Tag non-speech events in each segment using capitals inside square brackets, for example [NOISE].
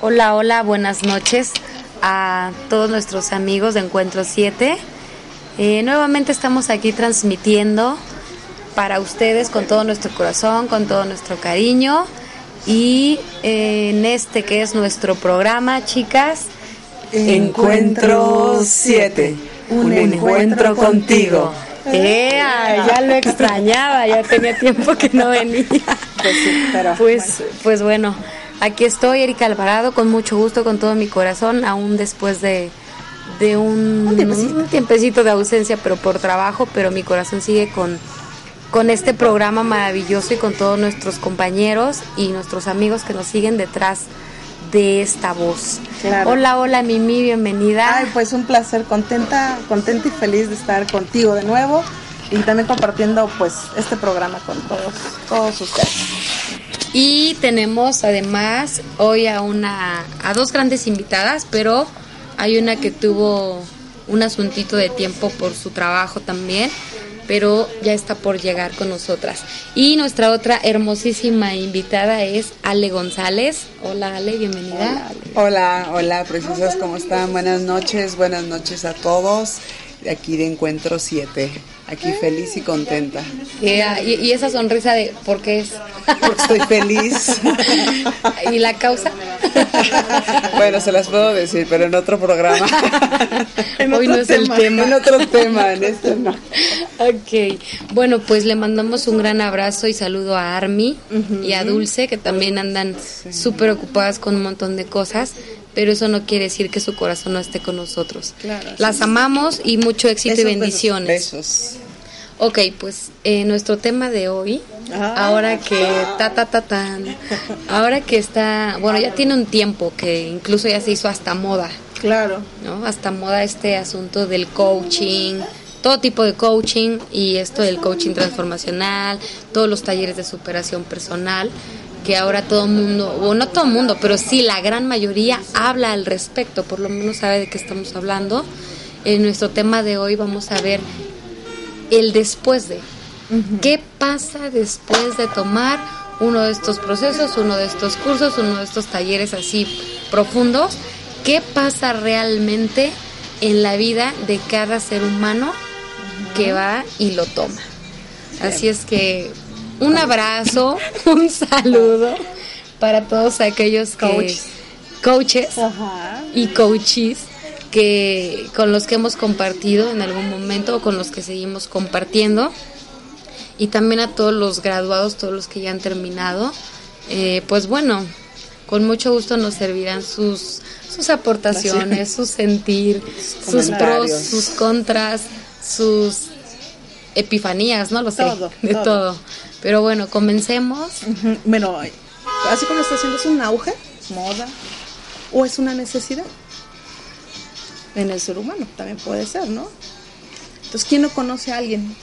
Hola, hola, buenas noches a todos nuestros amigos de Encuentro 7. Eh, nuevamente estamos aquí transmitiendo para ustedes con todo nuestro corazón, con todo nuestro cariño y eh, en este que es nuestro programa, chicas, Encuentro 7, un, encuentro contigo. Eh, ya lo extrañaba, ya tenía tiempo que no venía. Pues, sí, pero, Pues, pues bueno, aquí estoy, Erika Alvarado, con mucho gusto, con todo mi corazón, aún después de, de un, Un tiempecito. un tiempecito de ausencia, pero por trabajo, pero mi corazón sigue con, con este programa maravilloso y con todos nuestros compañeros y nuestros amigos que nos siguen detrás de esta voz. Claro. Hola, hola Mimi, bienvenida. Ay, pues un placer, contenta, contenta y feliz de estar contigo de nuevo y también compartiendo pues este programa con todos, todos ustedes. Y tenemos además hoy a una a dos grandes invitadas, pero hay una que tuvo un asuntito de tiempo por su trabajo también, pero ya está por llegar con nosotras. Y nuestra otra hermosísima invitada es Ale González. Hola Ale, bienvenida. Hola, hola, preciosas, ¿cómo están? Buenas noches, buenas noches a todos. Aquí de Encuentro 7. Aquí feliz y contenta. Y, y esa sonrisa de ¿por qué es? Porque estoy feliz. [LAUGHS] ¿Y la causa? bueno, se las puedo decir, pero en otro programa. [LAUGHS] En Hoy otro no es el tema. En otro tema, en este no. Ok, bueno, pues le mandamos un gran abrazo y saludo a Army y a Dulce, que también andan súper ocupadas con un montón de cosas, pero eso no quiere decir que su corazón no esté con nosotros. Claro, Las amamos y mucho éxito Besos, y bendiciones. Besos. Ok, pues eh, nuestro tema de hoy, Ah. ahora que ta ta ta tan, ahora que está, bueno, ya tiene un tiempo que incluso ya se hizo hasta moda. Claro. ¿no? Hasta moda este asunto del coaching, todo tipo de coaching y esto del coaching transformacional, todos los talleres de superación personal, que ahora todo el mundo, o no todo el mundo, pero sí la gran mayoría habla al respecto, por lo menos sabe de qué estamos hablando. En nuestro tema de hoy vamos a ver el después de. ¿Qué pasa después de tomar uno de estos procesos, uno de estos cursos, uno de estos talleres así profundos? ¿Qué pasa realmente en la vida de cada ser humano que va y lo toma? Así es que un abrazo, [LAUGHS] un saludo para todos aquellos que Coaches. coaches Ajá. y coaches que con los que hemos compartido en algún momento o con los que seguimos compartiendo y también a todos los graduados, todos los que ya han terminado, eh, pues bueno, con mucho gusto nos servirán sus sus aportaciones, su sentir, sus pros, sus contras, sus epifanías, no lo sé, Todo, de todo. todo. Pero bueno, comencemos. Bueno, así como lo está haciendo, ¿es un auge? ¿Moda? ¿O es una necesidad? En el ser humano también puede ser, ¿no? Entonces, ¿quién no conoce a alguien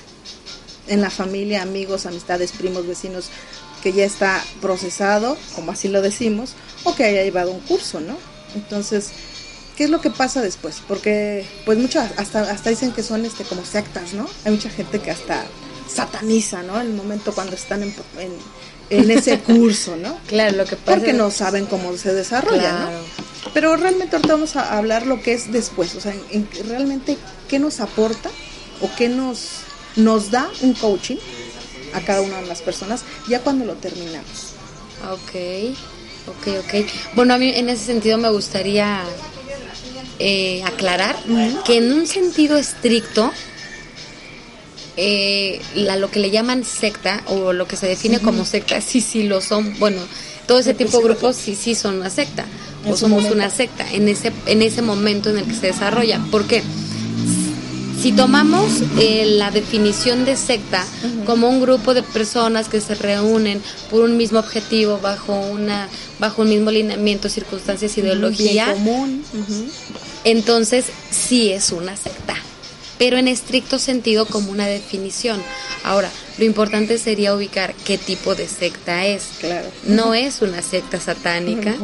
en la familia, amigos, amistades, primos, vecinos, que ya está procesado, como así lo decimos, o que haya llevado un curso, ¿no? Entonces, ¿qué es lo que pasa después? Porque, pues, muchas, hasta, hasta dicen que son este como sectas, ¿no? Hay mucha gente que hasta sataniza, ¿no? El momento cuando están en, en, en ese [LAUGHS] curso, ¿no? Claro, lo que pasa Porque no saben cómo se desarrolla, Claro. ¿no? Pero realmente ahorita vamos a hablar lo que es después, o sea, en, en realmente qué nos aporta o qué nos, nos da un coaching a cada una de las personas ya cuando lo terminamos. Ok, ok, ok. Bueno, a mí en ese sentido me gustaría eh, aclarar que en un sentido estricto, eh, la, lo que le llaman secta o lo que se define como secta, sí, sí lo son. Bueno, todo ese tipo de grupos sí, sí son una secta En o somos momento. una secta en ese, en ese momento en el que se desarrolla. Porque si tomamos eh, la definición de secta como un grupo de personas que se reúnen por un mismo objetivo bajo una bajo un mismo lineamiento, circunstancias, ideología. Entonces sí es una secta, pero en estricto sentido como una definición. Ahora, lo importante sería ubicar qué tipo de secta es. Claro. No es una secta satánica.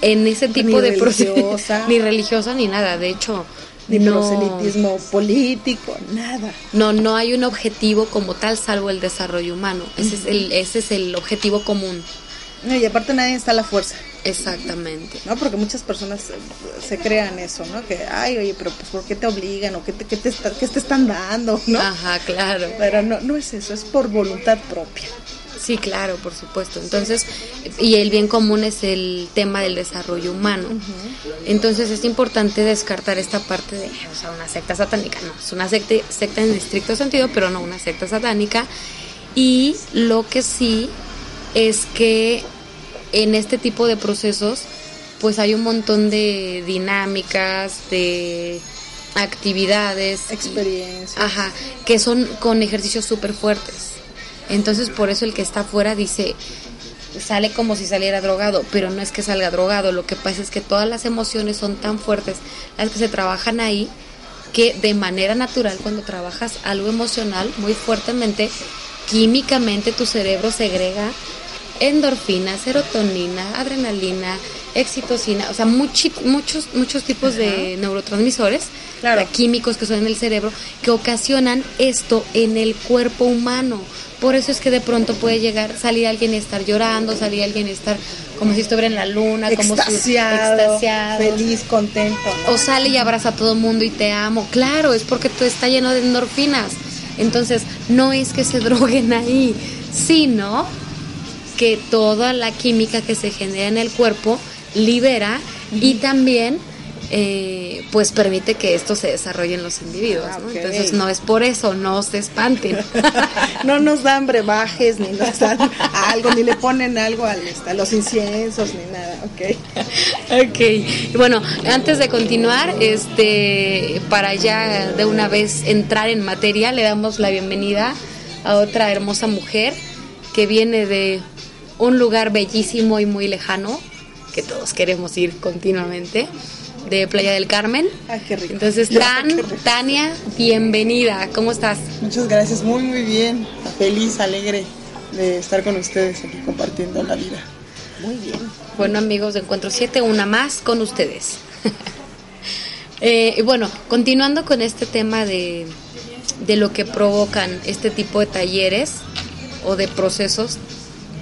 En ese Ni tipo de proceso religiosa. [LAUGHS] ni religiosa ni nada, de hecho Ni no, proselitismo político, nada. no, no hay un objetivo como tal salvo el desarrollo humano. Ese es el, ese es el objetivo común. No, y aparte nadie está a la fuerza, Exactamente. ¿no? Porque muchas personas eh, se crean eso, ¿no? Que, ay, oye, pero pues ¿por qué te obligan? ¿O qué te, qué te, está- qué te están dando? ¿no? Ajá, claro. Pero no, no es eso, es por voluntad propia. Sí, claro, por supuesto. Entonces, y el bien común es el tema del desarrollo humano. Entonces es importante descartar esta parte de, o sea, una secta satánica. No, es una secta, secta en estricto sentido, pero no una secta satánica. Y lo que sí es que en este tipo de procesos, pues hay un montón de dinámicas, de actividades. y- Experiencia. Ajá, que son con ejercicios súper fuertes. Entonces por eso el que está afuera dice, sale como si saliera drogado, pero no es que salga drogado, lo que pasa es que todas las emociones son tan fuertes, las que se trabajan ahí, que de manera natural cuando trabajas algo emocional muy fuertemente, químicamente tu cerebro segrega endorfina, serotonina, adrenalina, excitocina, o sea, muchi- muchos, muchos tipos de neurotransmisores Claro. o sea, químicos que son en el cerebro que ocasionan esto en el cuerpo humano. Por eso es que de pronto puede llegar, salir alguien y estar llorando, salir alguien y estar como si estuviera en la luna, como si extasiado, feliz, contento. O sale y abraza a todo mundo y te amo. Claro, es porque tú está lleno de endorfinas. Entonces, no es que se [LAUGHS] droguen ahí, sino que toda la química que se genera en el cuerpo libera y también eh, pues permite que esto se desarrolle en los individuos. Ah, ¿no? ok. Entonces no es por eso, no se espanten. [LAUGHS] no nos dan brebajes, ni nos dan algo, ni le ponen algo al, este, a los inciensos, ni nada, ¿ok? Ok, bueno, antes de continuar, este, para ya de una vez entrar en materia, le damos la bienvenida a otra hermosa mujer que viene de un lugar bellísimo y muy lejano, que todos queremos ir continuamente, de Playa del Carmen. Ay, qué rico. Entonces, Tan, Qué rico. Tania, bienvenida, ¿cómo estás? Muchas gracias, muy muy bien, feliz, alegre de estar con ustedes aquí compartiendo la vida. Muy bien. Bueno, amigos de Encuentro 7, una más con ustedes. [LAUGHS] Eh, y bueno, continuando con este tema de, de lo que provocan este tipo de talleres o de procesos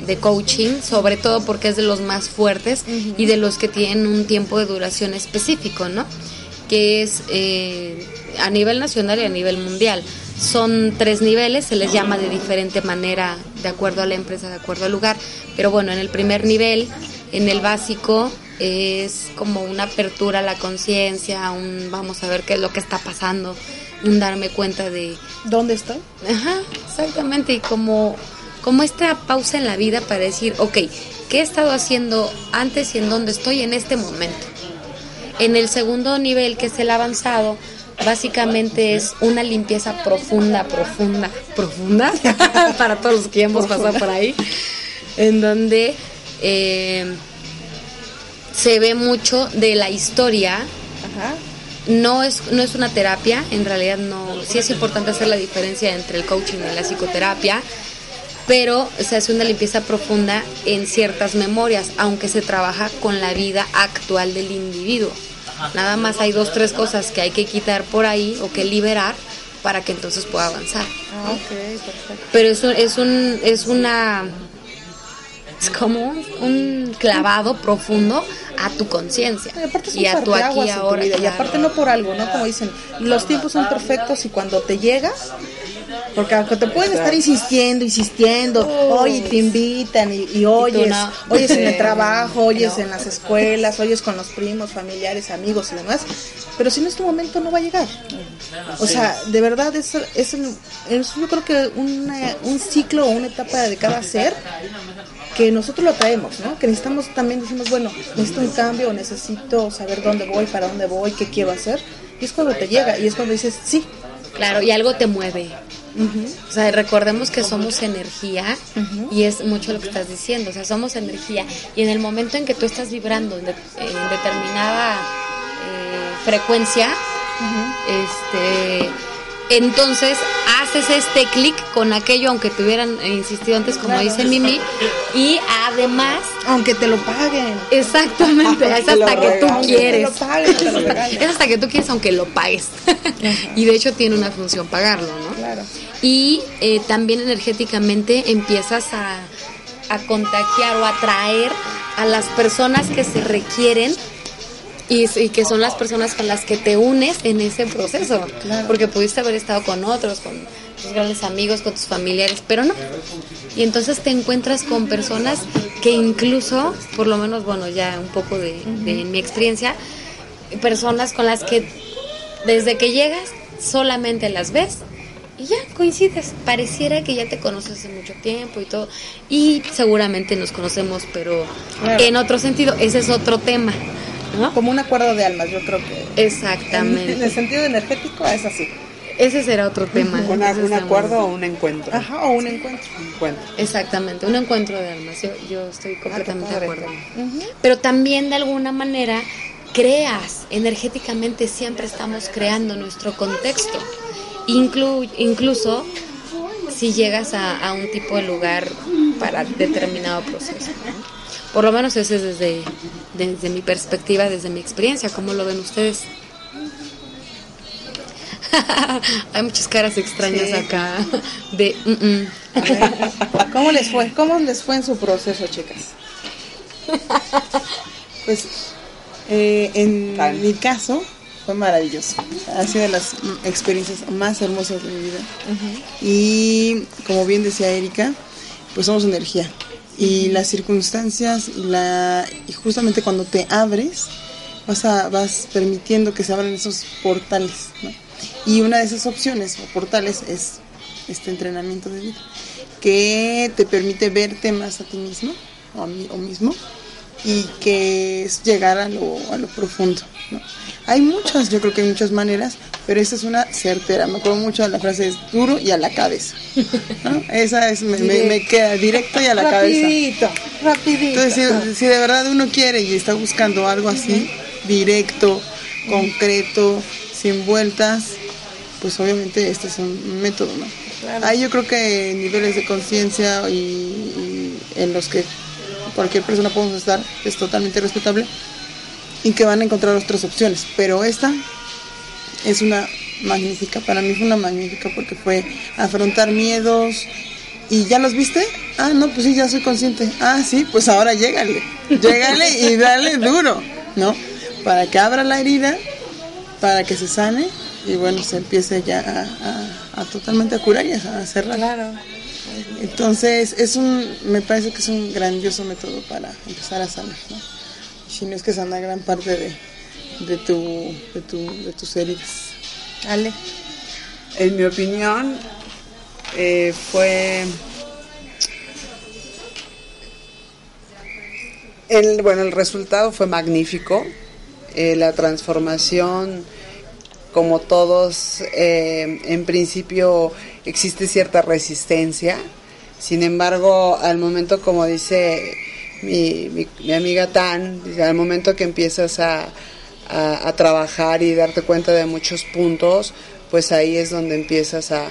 de coaching, sobre todo porque es de los más fuertes y de los que tienen un tiempo de duración específico, ¿no? Que es eh, a nivel nacional y a nivel mundial. Son tres niveles, se les llama de diferente manera de acuerdo a la empresa, de acuerdo al lugar. Pero bueno, en el primer nivel, en el básico, es como una apertura a la conciencia, un vamos a ver qué es lo que está pasando, un darme cuenta de, ¿Dónde estoy? Ajá, exactamente. Y como, como esta pausa en la vida para decir, ok, ¿qué he estado haciendo antes y en dónde estoy en este momento? En el segundo nivel, que es el avanzado, básicamente es una limpieza profunda, profunda, profunda, [LAUGHS] para todos los que hemos pasado por ahí, en donde eh, se ve mucho de la historia Ajá. no es, no es una terapia, en realidad no, sí es importante hacer la diferencia entre el coaching y la psicoterapia, pero se hace una limpieza profunda en ciertas memorias, aunque se trabaja con la vida actual del individuo. Nada más hay dos, tres cosas que hay que quitar por ahí o que liberar para que entonces pueda avanzar. Ah, ok, perfecto. Pero eso es un, es una es como un, un clavado profundo a tu conciencia Y a tu aquí y ahora. vida. Y aparte no por algo, ¿no? Como dicen, los tiempos son perfectos y cuando te llega, porque aunque te pueden estar insistiendo, insistiendo, oye, te invitan y, y oyes, no. oyes en el trabajo, oyes No. en las escuelas, oyes con los primos, familiares, amigos y demás, pero si no es tu momento no va a llegar. O sea, de verdad es, es, el- es yo creo que una- un ciclo o una etapa de cada ser que nosotros lo traemos, ¿no? Que necesitamos también decimos, bueno, necesito un cambio, necesito saber dónde voy, para dónde voy, qué quiero hacer. Y es cuando te llega y es cuando dices, sí. Claro, y algo te mueve. O sea, recordemos que somos energía y es mucho lo que estás diciendo. O sea, somos energía. Y en el momento en que tú estás vibrando en, de- en determinada eh, frecuencia, este, entonces haces este clic con aquello, aunque te hubieran eh, insistido antes, como Claro. dice Mimi, y además, Aunque te lo paguen. exactamente, es hasta que tú quieres. Te lo paguen, te lo [LAUGHS] Es hasta que tú quieres, aunque lo pagues. y de hecho tiene una función pagarlo, ¿no? Claro. Y eh, también energéticamente empiezas a, a contagiar o atraer a las personas que se requieren y, que son las personas con las que te unes en ese proceso. Porque pudiste haber estado con otros, con tus grandes amigos, con tus familiares, pero no. Y entonces te encuentras con personas que incluso, por lo menos, bueno, ya un poco de, de mi experiencia, personas con las que desde que llegas solamente las ves y ya coincides. Pareciera que ya te conoces hace mucho tiempo y todo. Y seguramente nos conocemos, pero en otro sentido, ese es otro tema. Como un acuerdo de almas, yo creo que. Exactamente. En, el sentido energético es así. Ese será otro tema. [LAUGHS] ¿Un, acuerdo o un encuentro? Ajá, o un encuentro. Exactamente, un encuentro de almas. Yo, estoy ah, completamente de acuerdo. Pero también de alguna manera creas energéticamente, siempre estamos creando nuestro contexto. incluso si llegas a, un tipo de lugar para determinado proceso. Por lo menos ese es desde, desde mi perspectiva, desde mi experiencia. ¿Cómo lo ven ustedes? [LAUGHS] Hay muchas caras extrañas acá de... ¿Cómo les fue? ¿Cómo les fue en su proceso, chicas? [LAUGHS] Pues eh, en mi caso fue maravilloso. Ha sido de las experiencias más hermosas de mi vida. Y como bien decía Erika, pues somos energía y las circunstancias la, y justamente cuando te abres, vas, a, vas permitiendo que se abran esos portales. Y una de esas opciones o portales es este entrenamiento de vida, que te permite verte más a ti mismo o, a mí, o mismo y que es llegar a lo, a lo profundo. Hay muchas, yo creo que hay muchas maneras, pero esa es una certera. Me acuerdo mucho de la frase, es duro y a la cabeza. Esa es, me, queda directo y a la cabeza. Rapidito, Entonces, si, de verdad uno quiere y está buscando algo así, directo, concreto, sin vueltas, pues obviamente este es un método, ¿no? Ahí yo creo que niveles de conciencia y, en los que cualquier persona podemos estar es totalmente respetable y que van a encontrar otras opciones, pero esta es una magnífica, para mí fue una magnífica porque fue afrontar miedos. Y ya los viste, ah no, pues sí, ya soy consciente, ah sí, pues ahora llégale, [LAUGHS] llégale y dale duro, ¿no? Para que abra la herida, para que se sane y bueno, se empiece ya a, totalmente a curar y a cerrar. Claro. Entonces, es un, me parece que es un grandioso método para empezar a sanar, ¿no? Si no es que sana gran parte de, de, tu, de, tu, de tus heridas. Ale. En mi opinión, eh, fue... El, bueno, el resultado fue magnífico. Eh, la transformación, como todos, eh, en principio existe cierta resistencia. Sin embargo, al momento, como dice mi, mi amiga Tan, al momento que empiezas a, trabajar y darte cuenta de muchos puntos, pues ahí es donde empiezas a,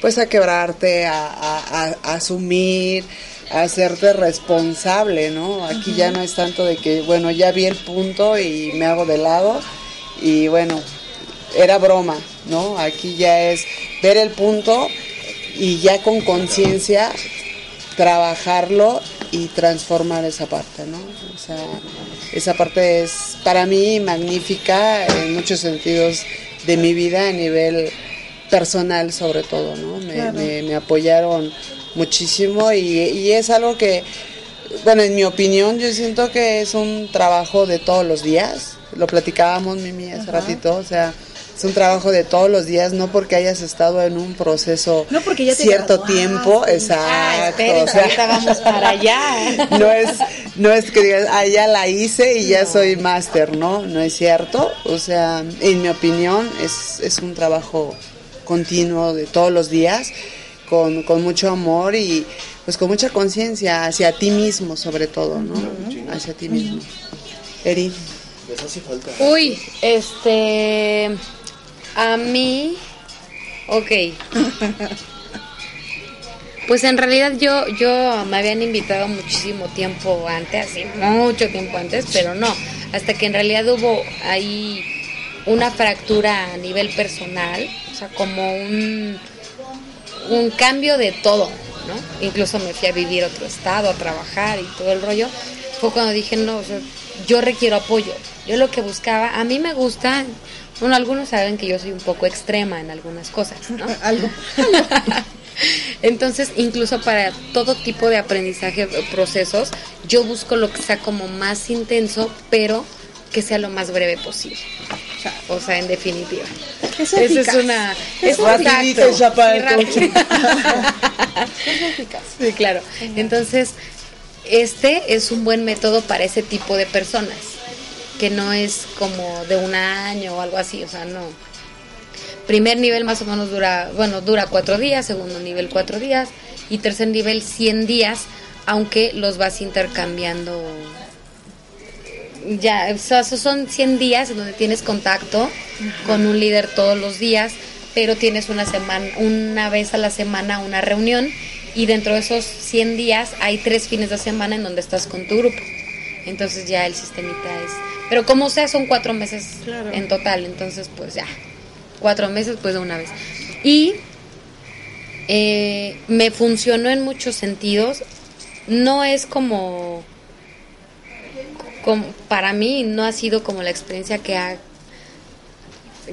pues a quebrarte, a, asumir, hacerte responsable, ¿no? Aquí ya no es tanto de que, bueno, ya vi el punto y me hago de lado y bueno, era broma, ¿no? Aquí ya es ver el punto y ya con conciencia trabajarlo y transformar esa parte, ¿no? O sea, esa parte es para mí magnífica en muchos sentidos de mi vida a nivel personal sobre todo, ¿no? Me, apoyaron muchísimo y, y, es algo que, bueno, en mi opinión yo siento que es un trabajo de todos los días, lo platicábamos Mimi hace ratito, o sea, es un trabajo de todos los días, no porque hayas estado en un proceso no porque ya cierto tiempo, exacto. Ah, o sea, vamos para allá. [LAUGHS] No es, no es que digas, ah, ya la hice y ya soy máster, ¿no? No es cierto. O sea, en mi opinión, es, es un trabajo continuo de todos los días, con, con mucho amor y pues con mucha conciencia hacia ti mismo, sobre todo, ¿no? Hacia ti mismo. Eri. Uy, este a mí, ok. [LAUGHS] Pues en realidad yo, yo me habían invitado muchísimo tiempo antes, así mucho tiempo antes, pero no, hasta que en realidad hubo ahí una fractura a nivel personal, o sea, como un, un cambio de todo, ¿no? Incluso me fui a vivir a otro estado, a trabajar y todo el rollo. Fue cuando dije, no, o sea, yo requiero apoyo. Yo lo que buscaba, a mí me gusta, bueno, algunos saben que yo soy un poco extrema en algunas cosas, ¿no? [LAUGHS] Algo. [LAUGHS] Entonces, incluso para todo tipo de aprendizaje, procesos, yo busco lo que sea como más intenso, pero que sea lo más breve posible. O sea, en definitiva. Es Esa es eficaz. una... Es exacto. ya para el rápido. [LAUGHS] Es eficaz. Sí, claro. Entonces, este es un buen método para ese tipo de personas, que no es como de un año o algo así, o sea, no. Primer nivel más o menos dura, bueno, dura cuatro días, segundo nivel cuatro días y tercer nivel 100 días, aunque los vas intercambiando. Ya, o sea, esos son 100 días en donde tienes contacto con un líder todos los días, pero tienes una semana, una vez a la semana una reunión y dentro de esos 100 días hay tres fines de semana en donde estás con tu grupo. Entonces ya el sistemita es... Pero como sea, son cuatro meses Claro. en total, entonces pues ya, cuatro meses pues de una vez. Y eh, me funcionó en muchos sentidos. No es como, como, para mí no ha sido como la experiencia que ha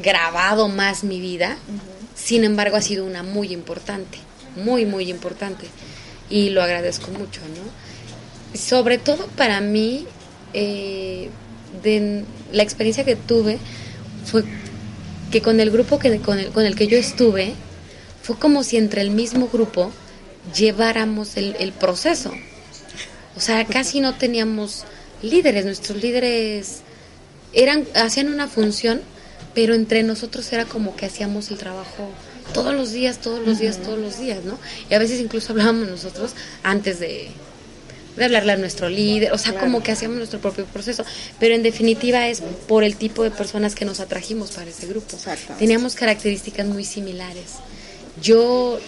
grabado más mi vida. Sin embargo, ha sido una muy importante, muy, muy importante. Y lo agradezco mucho, ¿no? Sobre todo para mí, eh, de la experiencia que tuve fue que con el grupo que, con, el, con el que yo estuve, fue como si entre el mismo grupo lleváramos el, el proceso. O sea, casi no teníamos líderes, nuestros líderes eran hacían una función, pero entre nosotros era como que hacíamos el trabajo todos los días, todos los días, todos los días, ¿no? Y a veces incluso hablábamos nosotros antes de, de hablarle a nuestro líder, o sea, como que hacíamos nuestro propio proceso, pero en definitiva es por el tipo de personas que nos atrajimos para ese grupo. Teníamos características muy similares. Yo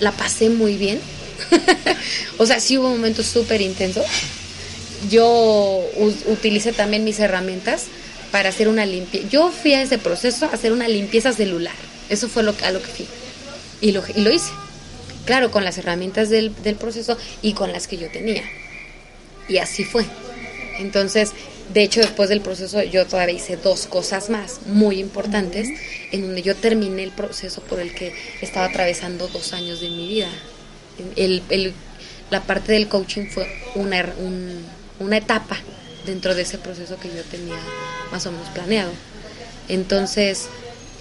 la pasé muy bien, [LAUGHS] o sea, sí hubo momentos súper intensos. Yo utilicé también mis herramientas para hacer una limpieza. Yo fui a ese proceso a hacer una limpieza celular. Eso fue lo, a lo que fui. Y lo, y lo hice. Claro, con las herramientas del, del proceso y con las que yo tenía. Y así fue. Entonces, de hecho, después del proceso yo todavía hice dos cosas más muy importantes, en donde yo terminé el proceso por el que estaba atravesando dos años de mi vida. El, el- la parte del coaching fue una, un- una etapa dentro de ese proceso que yo tenía más o menos planeado. Entonces,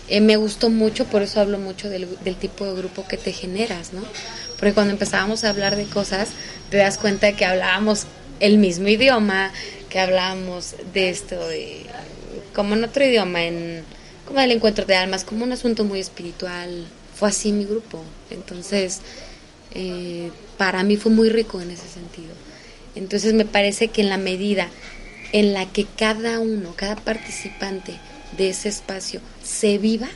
eh, me gustó mucho, por eso hablo mucho del, tipo de grupo que te generas, ¿no? Porque cuando empezábamos a hablar de cosas, te das cuenta de que hablábamos el mismo idioma, que hablábamos de esto, como en otro idioma, en, como el encuentro de almas, como un asunto muy espiritual. Fue así mi grupo. Entonces, eh, para mí fue muy rico en ese sentido. Entonces me parece que en la medida en la que cada uno, cada participante de ese espacio se viva,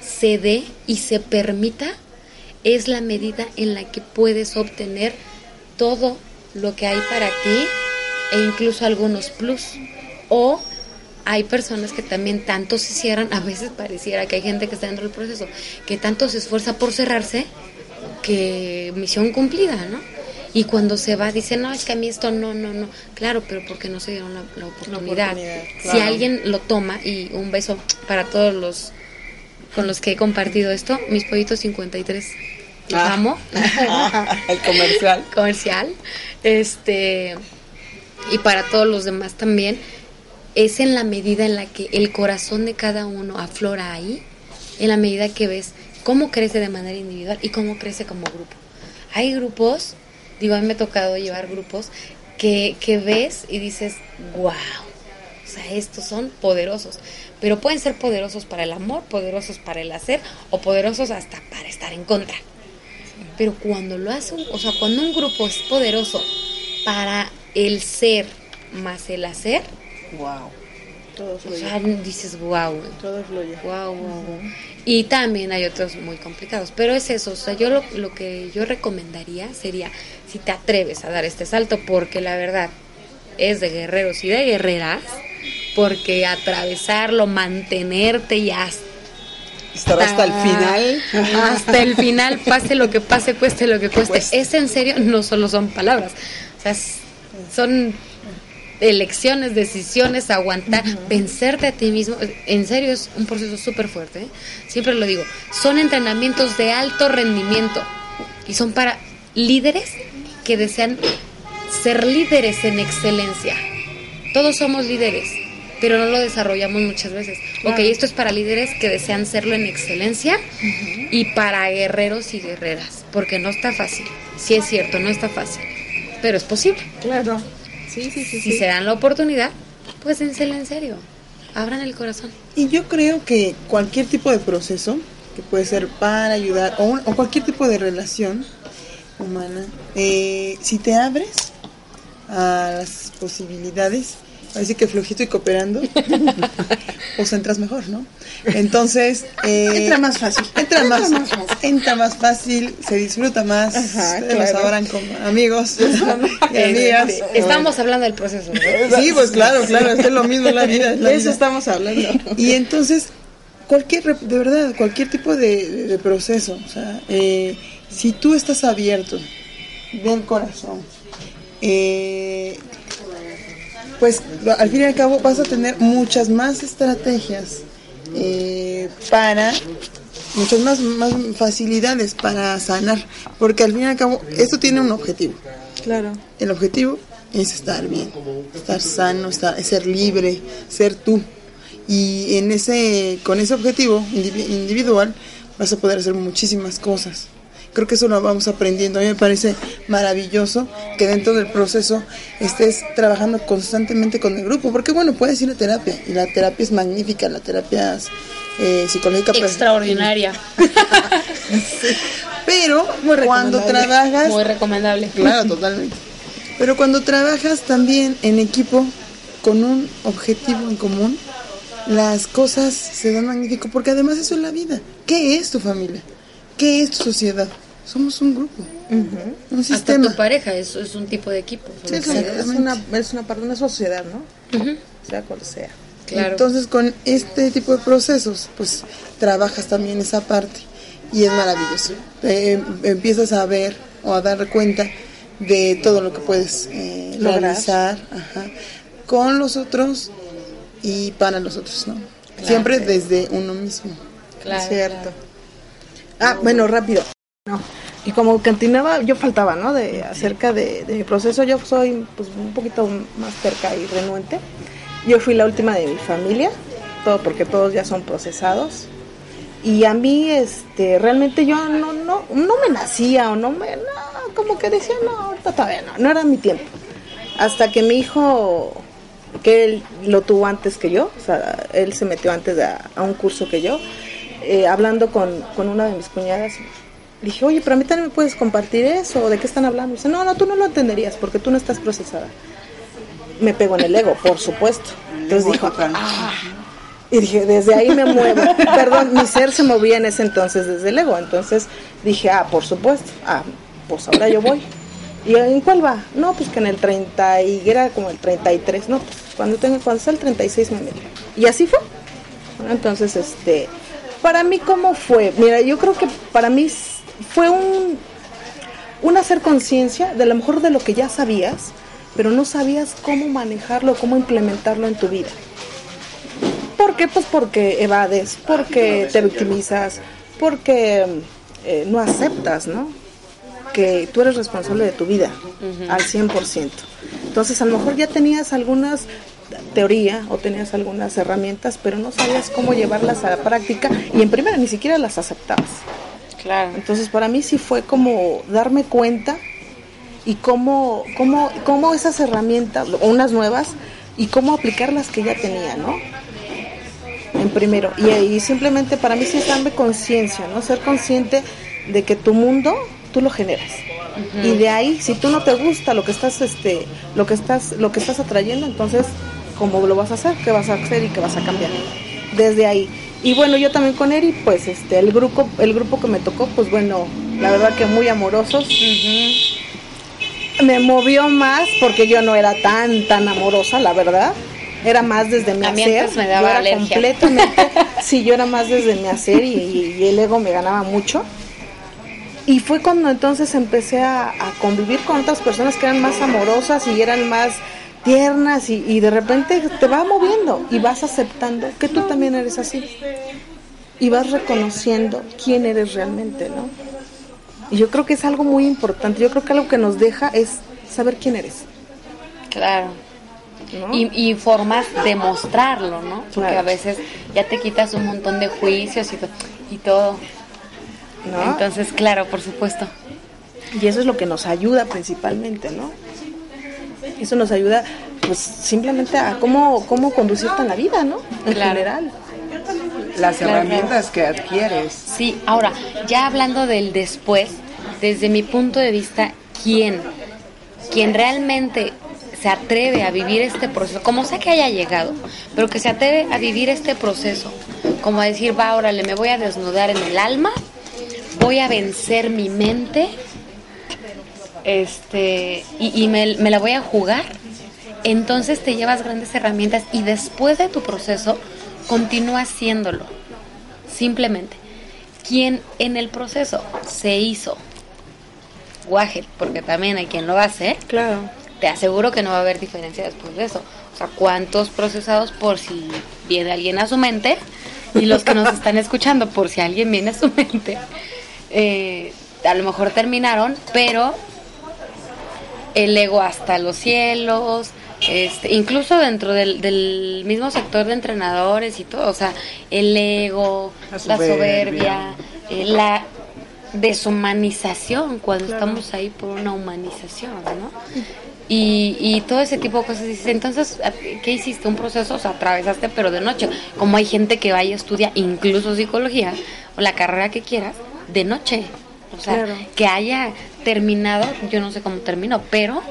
se dé y se permita, es la medida en la que puedes obtener todo lo que hay para ti e incluso algunos plus. O hay personas que también tanto se cierran, a veces pareciera que hay gente que está dentro del proceso, que tanto se esfuerza por cerrarse, que misión cumplida, ¿no? Y cuando se va dice, no, es que a mí esto no, no, no. Claro, pero porque no se dieron la, la oportunidad. oportunidad, Si alguien lo toma, y un beso para todos los con los que he compartido esto, mis pollitos 53, los Ah. amo. Ah, [LAUGHS] el comercial. [LAUGHS] comercial. Este y para todos los demás también es en la medida en la que el corazón de cada uno aflora ahí, en la medida que ves cómo crece de manera individual y cómo crece como grupo. Hay grupos, digo, a mí me ha tocado llevar grupos que, que ves y dices, wow, o sea, estos son poderosos, pero pueden ser poderosos para el amor, poderosos para el hacer o poderosos hasta para estar en contra. Pero cuando lo hace, un- o sea, cuando un grupo es poderoso para el ser más el hacer, Wow. Todo o fluye. sea, dices, wow, Todo fluye. wow, wow, wow. Y también hay otros muy complicados, pero es eso, o sea, yo lo, lo que yo recomendaría sería, si te atreves a dar este salto, porque la verdad es de guerreros y de guerreras, porque atravesarlo, mantenerte y hasta Estar hasta el final. Hasta el final, pase lo que pase, cueste lo que cueste. Es en serio, no solo son palabras. O sea, son elecciones, decisiones, aguantar, vencerte a ti mismo. En serio, es un proceso súper fuerte. ¿eh? Siempre lo digo. Son entrenamientos de alto rendimiento y son para líderes que desean ser líderes en excelencia. Todos somos líderes, pero no lo desarrollamos muchas veces. Ok, esto es para líderes que desean serlo en excelencia y para guerreros y guerreras, porque no está fácil. Sí es cierto, no está fácil, pero es posible. Claro. Sí, sí, sí. Si se dan la oportunidad, pues dénsela en serio. Abran el corazón. Y yo creo que cualquier tipo de proceso, que puede ser para ayudar, o, o cualquier tipo de relación humana, eh, si te abres a las posibilidades, Así que flojito y cooperando, [LAUGHS] pues entras mejor, ¿no? Entonces... Eh, entra más fácil. Entra, más, fácil. Entra más fácil, se disfruta más, Ajá, claro. como amigos [LAUGHS] y amigas. Estamos hablando del proceso. Sí, pues claro, claro, es lo mismo la vida. de eso estamos hablando. Y entonces, cualquier, de verdad, cualquier tipo de, de proceso, o sea, eh, si tú estás abierto del corazón, eh, pues al fin y al cabo vas a tener muchas más estrategias eh, para muchas más, más facilidades para sanar, porque al fin y al cabo esto tiene un objetivo. Claro. El objetivo es estar bien, estar sano, estar, ser libre, ser tú. Y en ese, con ese objetivo individual vas a poder hacer muchísimas cosas creo que eso lo vamos aprendiendo. A mí me parece maravilloso que dentro del proceso estés trabajando constantemente con el grupo, porque bueno, puedes ir a terapia y la terapia es magnífica, la terapia es, eh, psicológica pues, extraordinaria. [LAUGHS] Pero cuando trabajas... Muy recomendable. Claro, [LAUGHS] totalmente. Pero cuando trabajas también en equipo con un objetivo en común, las cosas se dan magnífico, porque además eso es la vida. ¿Qué es tu familia? ¿Qué es tu sociedad? Somos un grupo, un sistema. Hasta tu pareja es, es un tipo de equipo. Sí, es, una, es una parte, una sociedad, ¿no? Sea cual sea. Claro. Entonces, con este tipo de procesos, pues trabajas también esa parte y es maravilloso. empiezas a ver o a dar cuenta de todo lo que puedes eh, realizar con los otros y para los otros, ¿no? Siempre desde uno mismo. Claro. Cierto. Ah, bueno, rápido. No. Y como continuaba, yo faltaba, ¿no? De acerca de, mi proceso, yo soy pues un poquito más cerca y renuente. Yo fui la última de mi familia, todo porque todos ya son procesados. Y a mí, este, realmente yo no, no, no me nacía o no me, no, como que decía, no, ahorita todavía no, no era mi tiempo. Hasta que mi hijo, que él lo tuvo antes que yo, o sea, él se metió antes a, un curso que yo, eh, hablando con, con una de mis cuñadas, dije, oye, pero a mí también me puedes compartir eso, ¿de qué están hablando? dice, no, no, tú no lo entenderías porque tú no estás procesada. Me pego en el ego, por supuesto. Entonces dijo, ah. Y dije, desde ahí me muevo. [LAUGHS] Perdón, mi ser se movía en ese entonces desde el ego. Entonces dije, ah, por supuesto. Ah, pues ahora yo voy. ¿Y en cuál va? No, pues que en el 30 y era como el 33. No, pues cuando tenga, cuando sea el 36 me meto. Y así fue. entonces, este, para mí, ¿cómo fue? Mira, yo creo que para mí fue un, un hacer conciencia de lo mejor de lo que ya sabías, pero no sabías cómo manejarlo, cómo implementarlo en tu vida. ¿Por qué? Pues porque evades, porque te victimizas, porque eh, no aceptas, ¿no? Que tú eres responsable de tu vida al 100%. Entonces, a lo mejor ya tenías algunas teoría o tenías algunas herramientas, pero no sabías cómo llevarlas a la práctica y en primera ni siquiera las aceptabas. Claro. Entonces para mí sí fue como darme cuenta y cómo, cómo, cómo esas herramientas, unas nuevas, y cómo aplicar las que ya tenía, ¿no? En primero. Y, simplemente para mí sí es darme conciencia, ¿no? Ser consciente de que tu mundo tú lo generas. Y de ahí, si tú no te gusta lo que estás, este, lo que estás, lo que estás atrayendo, entonces, ¿cómo lo vas a hacer? ¿Qué vas a hacer y qué vas a cambiar? Desde ahí. Y bueno, yo también con Eri, pues este, el grupo, el grupo que me tocó, pues bueno, la verdad que muy amorosos. Me movió más porque yo no era tan, tan amorosa, la verdad. era más desde mi hacer. antes me daba yo era alergia. completamente, [LAUGHS] sí, yo era más desde mi hacer y, y- y el ego me ganaba mucho. Y fue cuando entonces empecé a, a convivir con otras personas que eran más amorosas y eran más tiernas y, y de repente te va moviendo y vas aceptando que tú también eres así. Y vas reconociendo quién eres realmente, ¿no? Y yo creo que es algo muy importante. Yo creo que algo que nos deja es saber quién eres. Claro. ¿no? Y, y formas de mostrarlo, ¿no? Porque Claro. a veces ya te quitas un montón de juicios y, to- y todo. ¿no? Entonces, claro, por supuesto. Y eso es lo que nos ayuda principalmente, ¿no? Eso nos ayuda, pues, simplemente a cómo, cómo conducirte en la vida, ¿no? En Claro. general. Las Claro, herramientas que adquieres. Sí, ahora, ya hablando del después, desde mi punto de vista, ¿quién? Quien realmente se atreve a vivir este proceso, como sea que haya llegado, pero que se atreve a vivir este proceso, como a decir, va, órale, me voy a desnudar en el alma, voy a vencer mi mente, este, y, y me, me la voy a jugar, entonces te llevas grandes herramientas y después de tu proceso continúa haciéndolo. Simplemente, quien en el proceso se hizo guaje, porque también hay quien lo hace, Claro. te aseguro que no va a haber diferencia después de eso. O sea, cuántos procesados por si viene alguien a su mente y los que nos [LAUGHS] están escuchando por si alguien viene a su mente, eh, a lo mejor terminaron, pero el ego hasta los cielos, este, incluso dentro del, del mismo sector de entrenadores y todo, o sea, el ego, La la soberbia, eh, la deshumanización cuando estamos ahí por una humanización, ¿no? Y, y todo ese tipo de cosas. Dices, entonces, ¿qué hiciste? Un proceso, o sea, atravesaste, pero de noche. Como hay gente que vaya y estudia incluso psicología o la carrera que quieras, de noche. O sea, Claro. que haya terminado, yo no sé cómo terminó, pero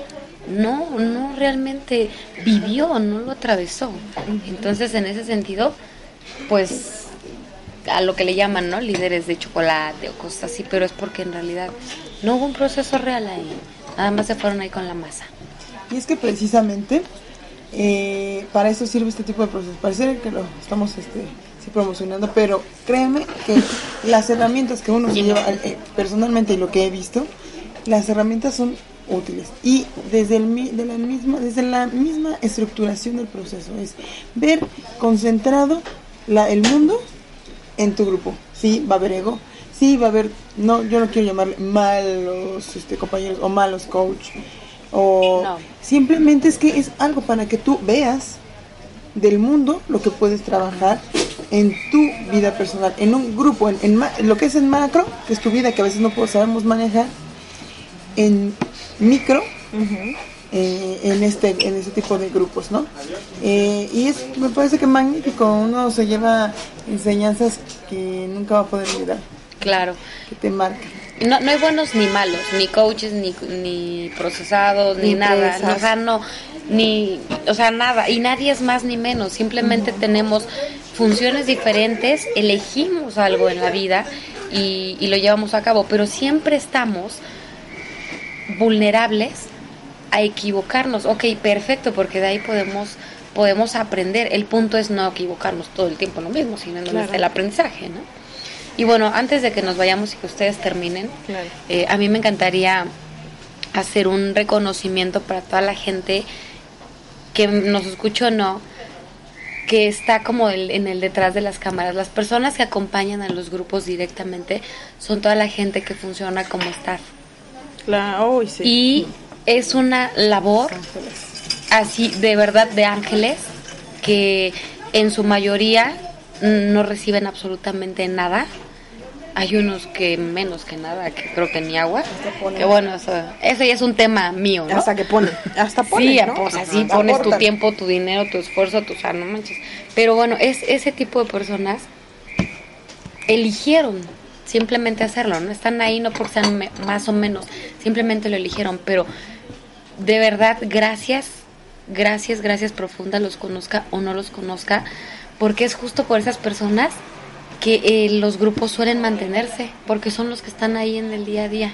no, no realmente vivió, no lo atravesó. Entonces, en ese sentido, pues a lo que le llaman, ¿no? Líderes de chocolate o cosas así, pero es porque en realidad no hubo un proceso real ahí. Nada más se fueron ahí con la masa. Y es que precisamente eh, para eso sirve este tipo de procesos. Parece que lo estamos este, sí, promocionando, pero créeme que las herramientas que uno se lleva eh, personalmente y lo que he visto, las herramientas son útiles y desde el de la misma desde la misma estructuración del proceso es ver concentrado la, el mundo en tu grupo sí va a haber ego sí va a haber no yo no quiero llamarle malos este compañeros o malos coach o No. simplemente es que es algo para que tú veas del mundo lo que puedes trabajar en tu vida personal, en un grupo, en, en lo que es en macro, que es tu vida que a veces no podemos sabemos manejar, en micro, eh, en este en este tipo de grupos, ¿no? Eh, y es, me parece que magnífico, uno se lleva enseñanzas que nunca va a poder olvidar, Claro. que te marcan. No, no hay buenos ni malos, ni coaches, ni, ni procesados, ni, Ni nada. empresas. O sea, no, ni, o sea, nada. Y nadie es más ni menos. Simplemente tenemos funciones diferentes, elegimos algo en la vida y, y lo llevamos a cabo. Pero siempre estamos vulnerables a equivocarnos. Ok, perfecto, porque de ahí podemos podemos aprender. El punto es no equivocarnos todo el tiempo lo mismo, sino Claro. está el aprendizaje, ¿no? Y bueno, antes de que nos vayamos y que ustedes terminen, Claro. eh, a mí me encantaría hacer un reconocimiento para toda la gente que nos escuchó o no, que está como el- en el detrás de las cámaras. Las personas que acompañan a los grupos directamente son toda la gente que funciona como staff. Sí. Y es una labor así de verdad de ángeles que en su mayoría no reciben absolutamente nada. Hay unos que menos que nada, que creo que ni agua. Que bueno, eso, eso ya es un tema mío, ¿no? Hasta que ponen, hasta ponen, Sí, ¿no? pues así Ajá, pones tu tiempo, tu dinero, tu esfuerzo, tu, o sea, no manches. Pero bueno, es ese tipo de personas eligieron simplemente hacerlo, no están ahí no porque sean me- más o menos, simplemente lo eligieron, pero de verdad, gracias, gracias, gracias profunda, los conozca o no los conozca, porque es justo por esas personas que eh, los grupos suelen mantenerse, porque son los que están ahí en el día a día.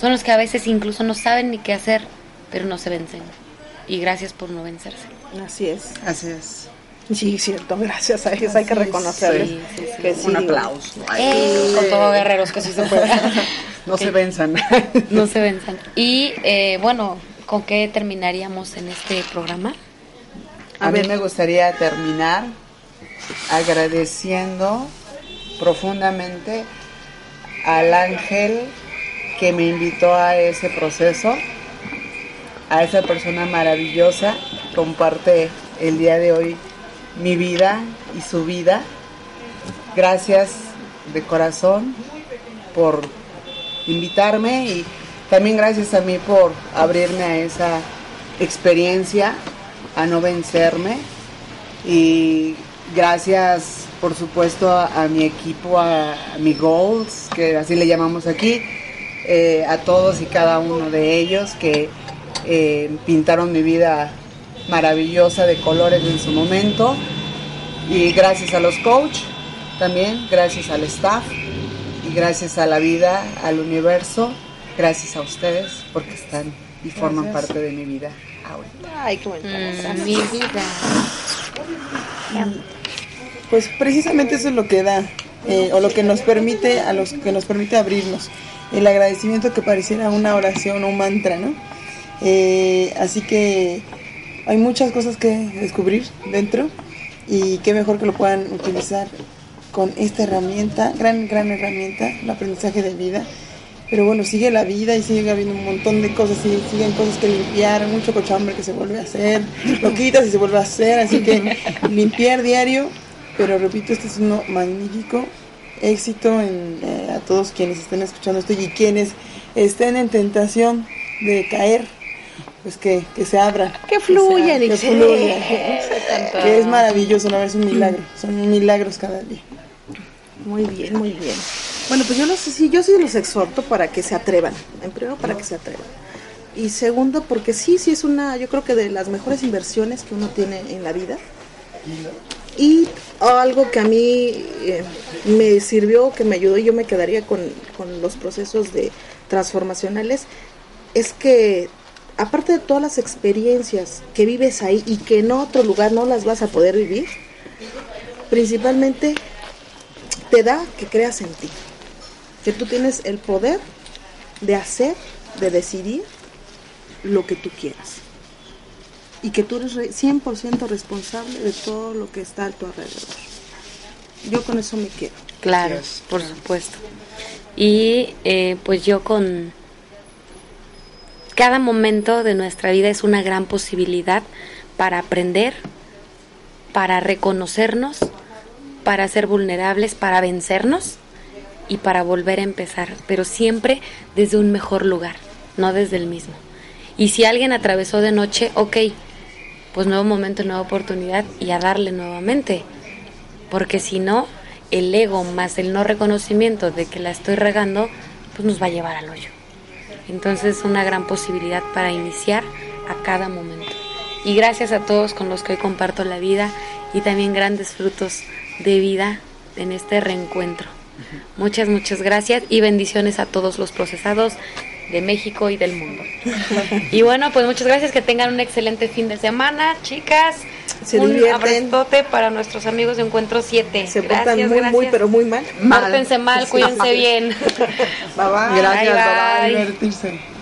Son los que a veces incluso no saben ni qué hacer, pero no se vencen. y gracias por no vencerse. Así es. Así es. Sí, cierto, gracias a ellos hay que reconocerles. Sí, sí, sí. que sí. Un aplauso. Eh, con todo guerreros que sí se puede. [LAUGHS] No se venzan. no se venzan. Y eh, bueno, ¿con qué terminaríamos en este programa? A mí me gustaría terminar agradeciendo profundamente al ángel que me invitó a ese proceso, a esa persona maravillosa, comparte el día de hoy mi vida y su vida. Gracias de corazón por invitarme y también gracias a mí por abrirme a esa experiencia, a no vencerme y gracias por supuesto a, mi equipo, a, a mi goals, que así le llamamos aquí, eh, a todos y cada uno de ellos que eh, pintaron mi vida maravillosa de colores en su momento y gracias a los coach también, gracias al staff y gracias a la vida, al universo, gracias a ustedes porque están y forman Gracias. parte de mi vida ahorita. Ay, qué. Mm, mi vida. Pues precisamente eso es lo que da, eh, o lo que nos permite, a los que nos permite abrirnos. El agradecimiento que pareciera una oración o un mantra, ¿no? Eh, así que hay muchas cosas que descubrir dentro y qué mejor que lo puedan utilizar con esta herramienta, gran, gran herramienta, el aprendizaje de vida. Pero bueno, sigue la vida y sigue habiendo un montón de cosas y siguen cosas que limpiar, mucho cochambre que se vuelve a hacer, [LAUGHS] lo quitas y se vuelve a hacer, así que limpiar diario, pero repito, este es uno magnífico, éxito en, eh, a todos quienes estén escuchando esto y quienes estén en tentación de caer, pues que, que se abra. Que fluya, que, Elixir. fluya, [LAUGHS] que es maravilloso, ¿no? es un milagro, son milagros cada día. Muy bien, muy bien. Bueno, pues yo los, sí, yo sí los exhorto para que se atrevan. En primero, para que se atrevan. Y segundo, porque sí, sí es una, yo creo que de las mejores inversiones que uno tiene en la vida. Y algo que a mí eh, me sirvió, que me ayudó y yo me quedaría con, con los procesos de transformacionales, es que aparte de todas las experiencias que vives ahí y que en otro lugar no las vas a poder vivir, principalmente te da que creas en ti, que tú tienes el poder de hacer, de decidir lo que tú quieras y que tú eres re- 100% responsable de todo lo que está a tu alrededor. Yo con eso me quedo. Claro, por supuesto. Y eh, pues yo con cada momento de nuestra vida es una gran posibilidad para aprender, para reconocernos, para ser vulnerables, para vencernos y para volver a empezar, pero siempre desde un mejor lugar, no desde el mismo. Y si alguien atravesó de noche, ok, pues nuevo momento, nueva oportunidad y a darle nuevamente porque si no, el ego más el no reconocimiento de que la estoy regando, pues nos va a llevar al hoyo. Entonces es una gran posibilidad para iniciar a cada momento. Y gracias a todos con los que hoy comparto la vida y también grandes frutos de vida en este reencuentro. Muchas, muchas gracias y bendiciones a todos los procesados de México y del mundo. Y bueno, pues muchas gracias, que tengan un excelente fin de semana, chicas. Se un abrazote para nuestros amigos de Encuentro 7. Se portan gracias, muy, muy, gracias. pero muy mal. Pórtense mal, cuídense bien. Bye bye. Gracias, Bye, bye, bye. divertirse.